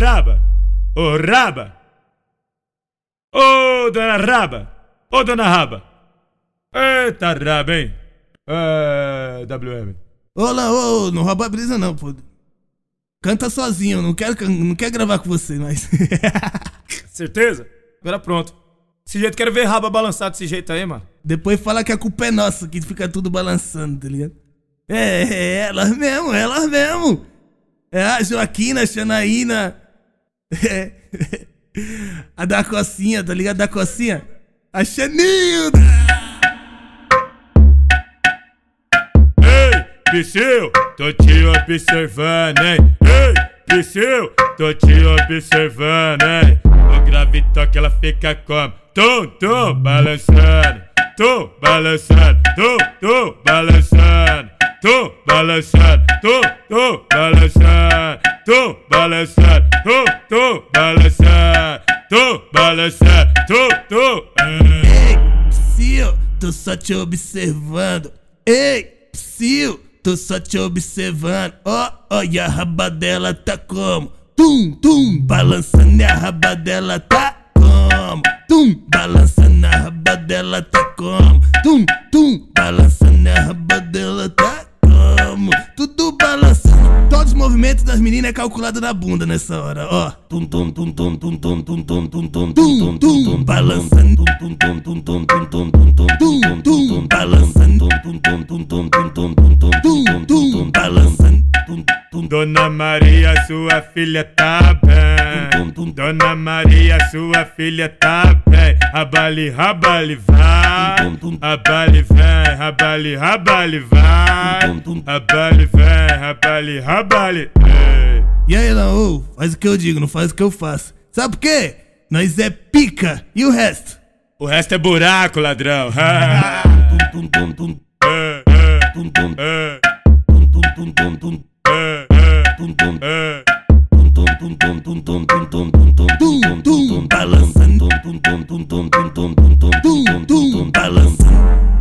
raba! Ô raba! Ô dona raba! Ô dona raba! Eita raba, hein? É, WM. Olá, ô, não rouba a brisa não, pô. Canta sozinho, não quero, não quero gravar com você, mas. Certeza? Agora pronto. Desse jeito, quero ver raba balançar desse jeito aí, mano. Depois fala que a culpa é nossa, que fica tudo balançando, tá ligado? É, é elas mesmo, elas mesmo. É a Joaquina, a Xanaína. É. A da cocinha, tá ligado? Da cocinha. A Xanilda! Ei, Psyu, tô te observando, hein? Ei, Psyu, tô te observando, hein? O grave toque ela fica como? Tum, tum, balançando. Tum, balançando. Tum, tum, balançando. Tum, balançando. Tum, tum, balançando. Tum, balançando. Tum, tum, balançando. Tum, balançando. Tum, tum. Ei, Psyu, tô só te observando. Ei, Psyu, tô só te observando. Ó, oh, olha a raba dela tá como? Tum, tum, balançando e a raba dela tá como? Tum, balançando a raba dela tá como? Tum, tum, balançando a raba dela tá como? Tudo balançando. Movimentos das meninas é calculado na bunda nessa hora, ó. Tum, tum, tum, tum, tum, tum, tum, tum, tum, tum, tum, tum, tum, balançando. Tum, tum, tum, tum, tum, tum, tum, tum, tum, tum, tum, balançando. Tum, tum, tum, tum, tum, tum, tum, tum, tum, tum, balançando. Dona Maria, sua filha tá bem. Dona Maria, sua filha tá bem. Rabali, rabali, vai. Rabali, vem, rabali, rabali, vai. Rabali, vem, rabali, rabali. E aí, não, ô, faz o que eu digo, não faz o que eu faço. Sabe por quê? Nós é pica. E o resto? O resto é buraco, ladrão. balançando, balançando, balançando.